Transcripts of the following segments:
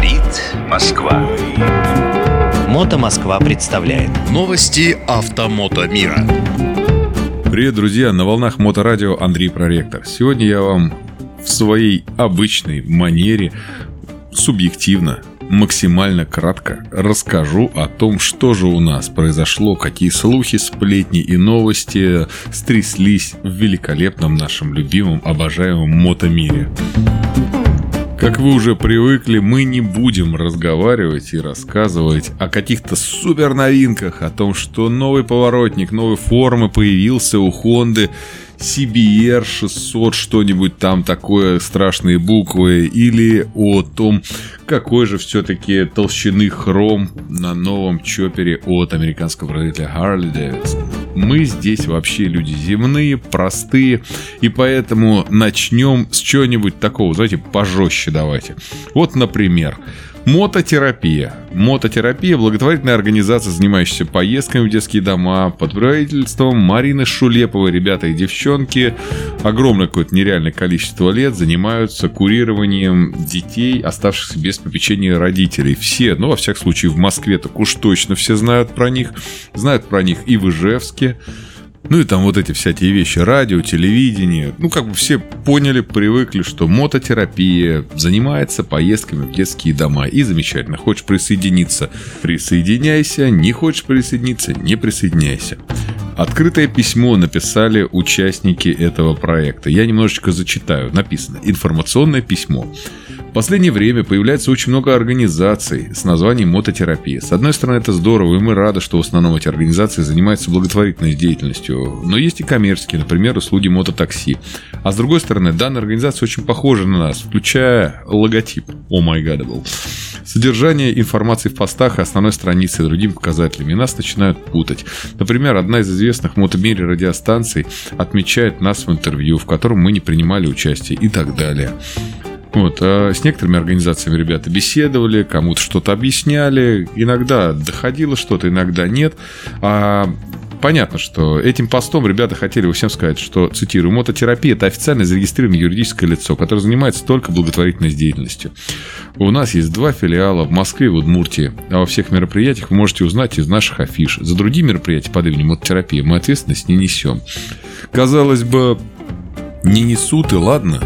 Говорит Москва. Мото Москва представляет Новости автомото мира. Привет, друзья! На волнах Моторадио Андрей Проректор. Сегодня я вам в своей обычной манере субъективно, максимально кратко расскажу о том, что же у нас произошло, какие слухи, сплетни и новости стряслись в великолепном нашем любимом, обожаемом мотомире. Как вы уже привыкли, мы не будем разговаривать и рассказывать о каких-то супер новинках, о том, что новый поворотник, новой формы появился у Хонды, CBR 600, что-нибудь там такое, страшные буквы, или о том, какой же все-таки толщины хром на новом чопере от американского производителя Harley Davidson. Мы здесь вообще люди земные, простые, и поэтому начнем с чего-нибудь такого, знаете, пожестче давайте. Вот, например, Мототерапия. Мототерапия – благотворительная организация, занимающаяся поездками в детские дома под правительством Марины Шулеповой. Ребята и девчонки огромное какое-то нереальное количество лет занимаются курированием детей, оставшихся без попечения родителей. Все, ну, во всяком случае, в Москве так уж точно все знают про них. Знают про них и в Ижевске. Ну и там вот эти всякие вещи, радио, телевидение. Ну, как бы все поняли, привыкли, что мототерапия занимается поездками в детские дома. И замечательно. Хочешь присоединиться – присоединяйся. Не хочешь присоединиться – не присоединяйся. Открытое письмо написали участники этого проекта. Я немножечко зачитаю. Написано «Информационное письмо». В последнее время появляется очень много организаций с названием мототерапия. С одной стороны, это здорово, и мы рады, что в основном эти организации занимаются благотворительной деятельностью. Но есть и коммерческие, например, услуги мототакси. А с другой стороны, данная организация очень похожа на нас, включая логотип «Oh my God абл». Содержание информации в постах и основной странице и другими показателями нас начинают путать. Например, одна из известных мотомире радиостанций отмечает нас в интервью, в котором мы не принимали участие и так далее. Вот, а с некоторыми организациями ребята беседовали, кому-то что-то объясняли, иногда доходило что-то, иногда нет. А понятно, что этим постом ребята хотели всем сказать, что, цитирую, мототерапия – это официально зарегистрированное юридическое лицо, которое занимается только благотворительной деятельностью. У нас есть два филиала в Москве и в Удмуртии, а во всех мероприятиях вы можете узнать из наших афиш. За другие мероприятия под именем мототерапия мы ответственность не несем. Казалось бы, не несут и ладно,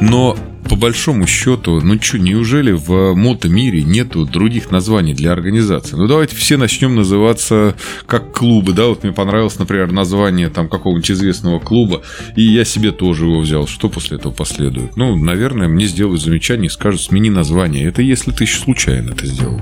но по большому счету, ну что, неужели в мото-мире нету других названий для организации? Ну давайте все начнем называться как клубы, да, вот мне понравилось, например, название там какого-нибудь известного клуба, и я себе тоже его взял. Что после этого последует? Ну, наверное, мне сделают замечание и скажут, смени название. Это если ты еще случайно это сделал.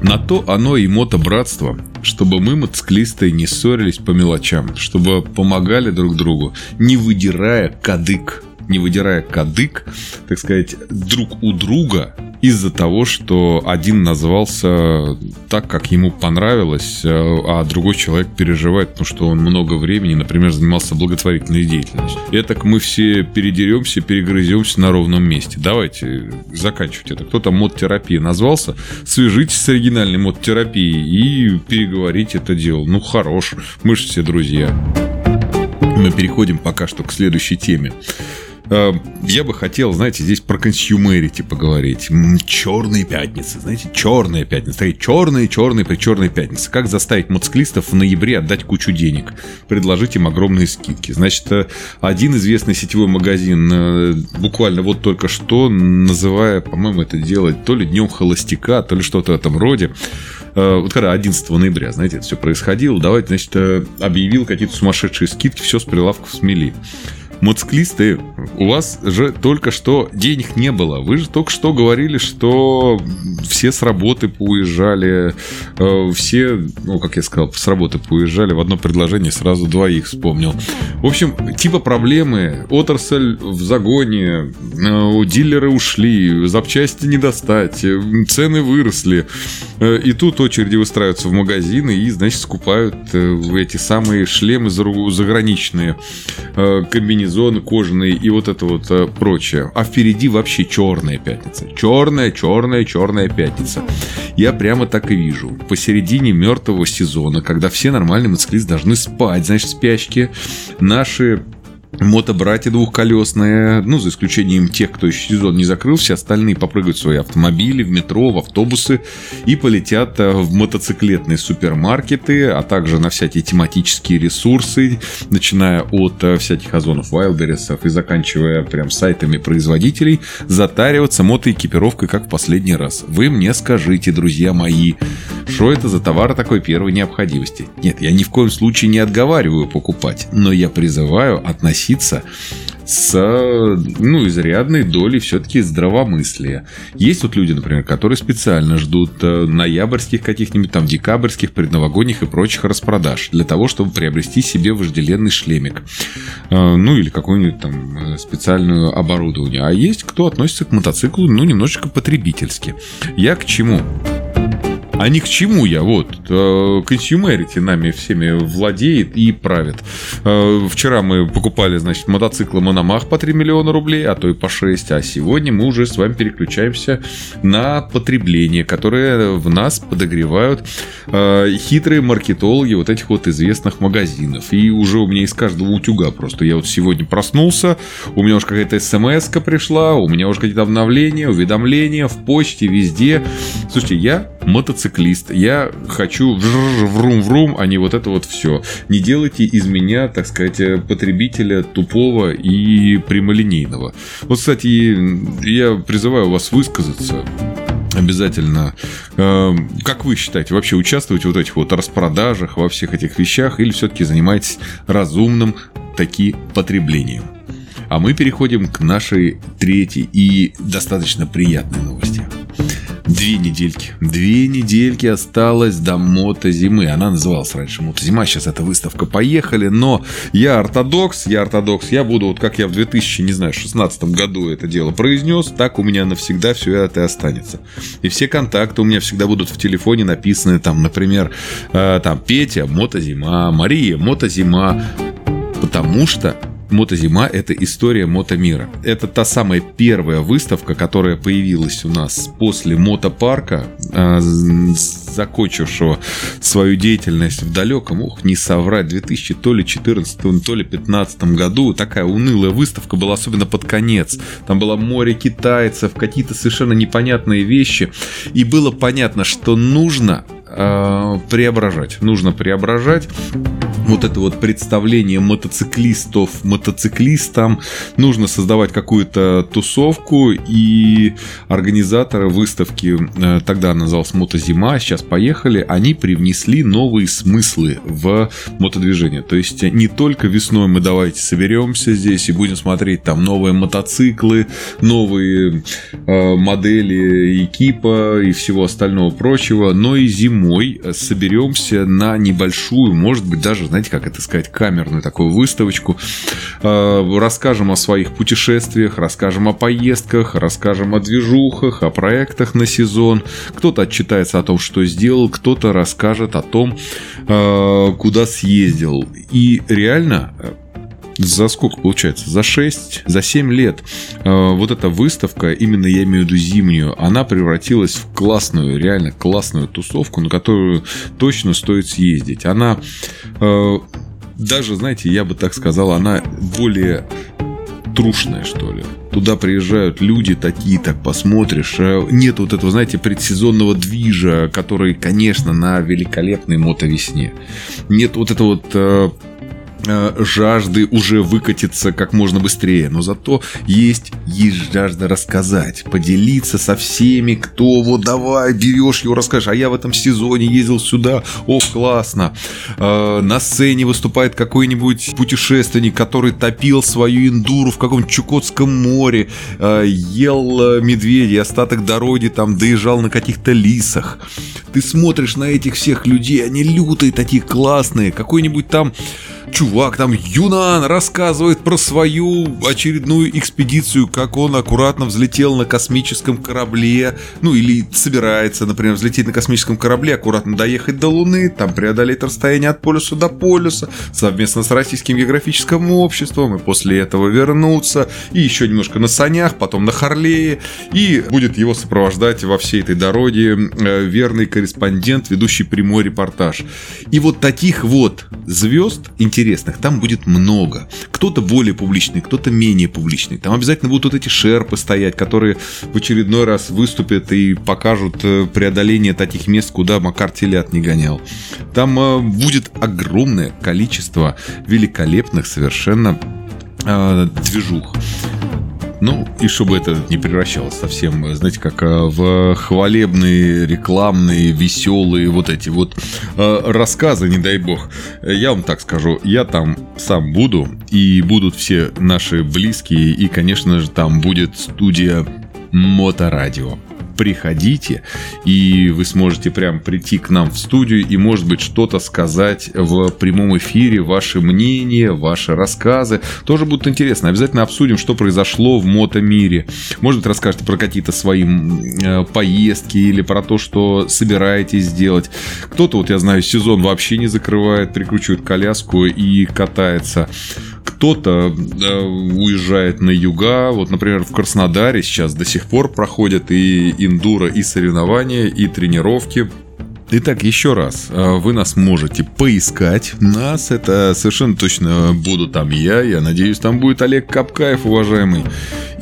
На то оно и мотобратство, чтобы мы, мотоциклисты, не ссорились по мелочам, чтобы помогали друг другу, не выдирая кадык не выдирая кадык, так сказать, друг у друга из-за того, что один назвался так, как ему понравилось, э, а другой человек переживает, потому что он много времени, например, занимался благотворительной деятельностью. И так мы все передеремся, перегрыземся на ровном месте. Давайте заканчивать это. Кто там мод-терапия назвался, свяжитесь с оригинальной мод-терапией и переговорите это дело. Ну, хорош, мы же все друзья. Мы переходим пока что к следующей теме. Э, я бы хотел, знаете, здесь про consumerity поговорить. Черные пятницы, знаете, черная пятница. Такие черные, черные, при черной пятнице. Как заставить мотоциклистов в ноябре отдать кучу денег? Предложить им огромные скидки. Значит, э, один известный сетевой магазин э, буквально вот только что, называя, по-моему, это делать то ли днем холостяка, то ли что-то в этом роде, вот когда 11 ноября, знаете, это все происходило, давайте, значит, объявил какие-то сумасшедшие скидки, все с прилавков смели. Мотоциклисты, у вас же только что денег не было. Вы же только что говорили, что все с работы поуезжали, э, все, ну, как я сказал, с работы поуезжали. В одно предложение сразу двоих вспомнил. В общем, типа проблемы. Отрасль в загоне, э, дилеры ушли, запчасти не достать, э, цены выросли. И тут очереди выстраиваются в магазины и, значит, скупают эти самые шлемы заграничные, комбинезоны комбинезоны кожаные и вот это вот э, прочее. А впереди вообще черная пятница. Черная, черная, черная пятница. Я прямо так и вижу. Посередине мертвого сезона, когда все нормальные мотоциклисты должны спать, значит, спячки, наши мотобратья двухколесные, ну, за исключением тех, кто еще сезон не закрыл, все остальные попрыгают в свои автомобили, в метро, в автобусы и полетят э, в мотоциклетные супермаркеты, а также на всякие тематические ресурсы, начиная от э, всяких озонов Wildberries и заканчивая прям сайтами производителей, затариваться мотоэкипировкой, как в последний раз. Вы мне скажите, друзья мои, что это за товар такой первой необходимости? Нет, я ни в коем случае не отговариваю покупать, но я призываю относиться с, ну, изрядной долей все-таки здравомыслия. Есть вот люди, например, которые специально ждут э, ноябрьских каких-нибудь там декабрьских, предновогодних и прочих распродаж для того, чтобы приобрести себе вожделенный шлемик. Э, ну, или какое-нибудь там э, специальное оборудование. А есть кто относится к мотоциклу, ну, немножечко потребительски. Я к чему? А ни к чему я, вот. Consumerity нами всеми владеет и правит. Э, вчера мы покупали, значит, мотоциклы Мономах по 3 миллиона рублей, а то и по 6. А сегодня мы уже с вами переключаемся на потребление, которое в нас подогревают э, хитрые маркетологи вот этих вот известных магазинов. И уже у меня из каждого утюга просто. Я вот сегодня проснулся, у меня уже какая-то смс пришла, у меня уже какие-то обновления, уведомления в почте, везде. Слушайте, я мотоциклист, я хочу врум-врум, а не вот это вот все. Не делайте из меня, так сказать, потребителя тупого и прямолинейного. Вот, кстати, я призываю вас высказаться обязательно. Э, как вы считаете, вообще участвовать в вот этих вот распродажах, во всех этих вещах, или все-таки занимаетесь разумным таки потреблением? А мы переходим к нашей третьей и достаточно приятной новости. Две недельки. Две недельки осталось до мотозимы. Она называлась раньше мотозима, сейчас эта выставка «Поехали». Но я ортодокс, я ортодокс. Я буду, вот как я в 2000, не знаю, 16 году это дело произнес, так у меня навсегда все это и останется. И все контакты у меня всегда будут в телефоне написаны, там, например, э, там, Петя, мотозима, Мария, мотозима. Потому что Мотозима – это история мотомира. Это та самая первая выставка, которая появилась у нас после мотопарка, э, закончившего свою деятельность в далеком, ух, не соврать, 2000 то ли 14 то ли 15 году. Такая унылая выставка была, особенно под конец. Там было море китайцев, какие-то совершенно непонятные вещи. И было понятно, что нужно э, преображать. Нужно преображать вот это вот представление мотоциклистов мотоциклистам. Нужно создавать какую-то тусовку, и организаторы выставки, э, тогда называлась Мотозима, сейчас поехали, они привнесли новые смыслы в мотодвижение. То есть не только весной мы давайте соберемся здесь и будем смотреть там новые мотоциклы, новые э, модели экипа и всего остального прочего, но и зимой соберемся на небольшую, может быть даже, знаете, как это сказать, камерную такую выставочку. Э, расскажем о своих путешествиях, расскажем о поездках, расскажем о движухах, о проектах на сезон. Кто-то отчитается о том, что сделал, кто-то расскажет о том, э, куда съездил. И реально за сколько получается? За 6, за 7 лет вот эта выставка, именно я имею в виду зимнюю, она превратилась в классную, реально классную тусовку, на которую точно стоит съездить. Она Э, даже, знаете, я бы так сказал, она более трушная, что ли. Туда приезжают люди такие, так посмотришь. Э, нет вот этого, знаете, предсезонного движа, который, конечно, на великолепной мотовесне. Нет вот этого вот э, Э, жажды уже выкатиться как можно быстрее, но зато есть, есть жажда рассказать, поделиться со всеми, кто вот давай, берешь его, расскажешь, а я в этом сезоне ездил сюда, ох, классно. Э, на сцене выступает какой-нибудь путешественник, который топил свою индуру в каком-нибудь Чукотском море, э, ел медведя, остаток дороги там доезжал на каких-то лисах. Ты смотришь на этих всех людей, они лютые такие классные, какой-нибудь там чувак, там Юнан рассказывает про свою очередную экспедицию, как он аккуратно взлетел на космическом корабле, ну или собирается, например, взлететь на космическом корабле, аккуратно доехать до Луны, там преодолеть расстояние от полюса до полюса, совместно с Российским географическим обществом, и после этого вернуться, и еще немножко на санях, потом на Харлее, и будет его сопровождать во всей этой дороге э, верный корреспондент, ведущий прямой репортаж. И вот таких вот звезд, интересных там будет много. Кто-то более публичный, кто-то менее публичный. Там обязательно будут вот эти шерпы стоять, которые в очередной раз выступят и покажут э, преодоление таких мест, куда Макар телят не гонял. Там э, будет огромное количество великолепных совершенно э, движух. Ну, и чтобы это не превращалось совсем, знаете, как э, в хвалебные, рекламные, веселые вот эти вот э, рассказы, не дай бог. Я вам так скажу, я там сам буду, и будут все наши близкие, и, конечно же, там будет студия Моторадио приходите, и вы сможете прям прийти к нам в студию и, может быть, что-то сказать в прямом эфире, ваше мнение, ваши рассказы. Тоже будет интересно. Обязательно обсудим, что произошло в мотомире. Может быть, расскажете про какие-то свои э, поездки или про то, что собираетесь сделать. Кто-то, вот я знаю, сезон вообще не закрывает, прикручивает коляску и катается кто-то э, уезжает на юга. Вот, например, в Краснодаре сейчас до сих пор проходят и индуро, и соревнования, и тренировки. Итак, еще раз, э, вы нас можете поискать. Нас это совершенно точно буду там я. Я надеюсь, там будет Олег Капкаев, уважаемый.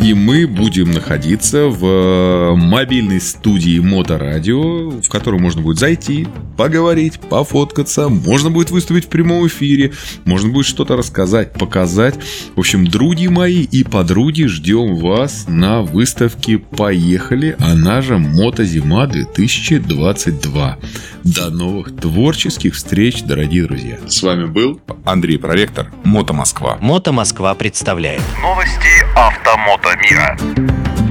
И мы будем находиться в э, мобильной студии Моторадио, в которую можно будет зайти, поговорить, пофоткаться. Можно будет выступить в прямом эфире. Можно будет что-то рассказать, показать. В общем, други мои и подруги, ждем вас на выставке «Поехали!» Она же «Мотозима 2022». До новых творческих встреч, дорогие друзья. С вами был Андрей Проректор, Мото Москва. Мото Москва представляет. Новости автомото мира.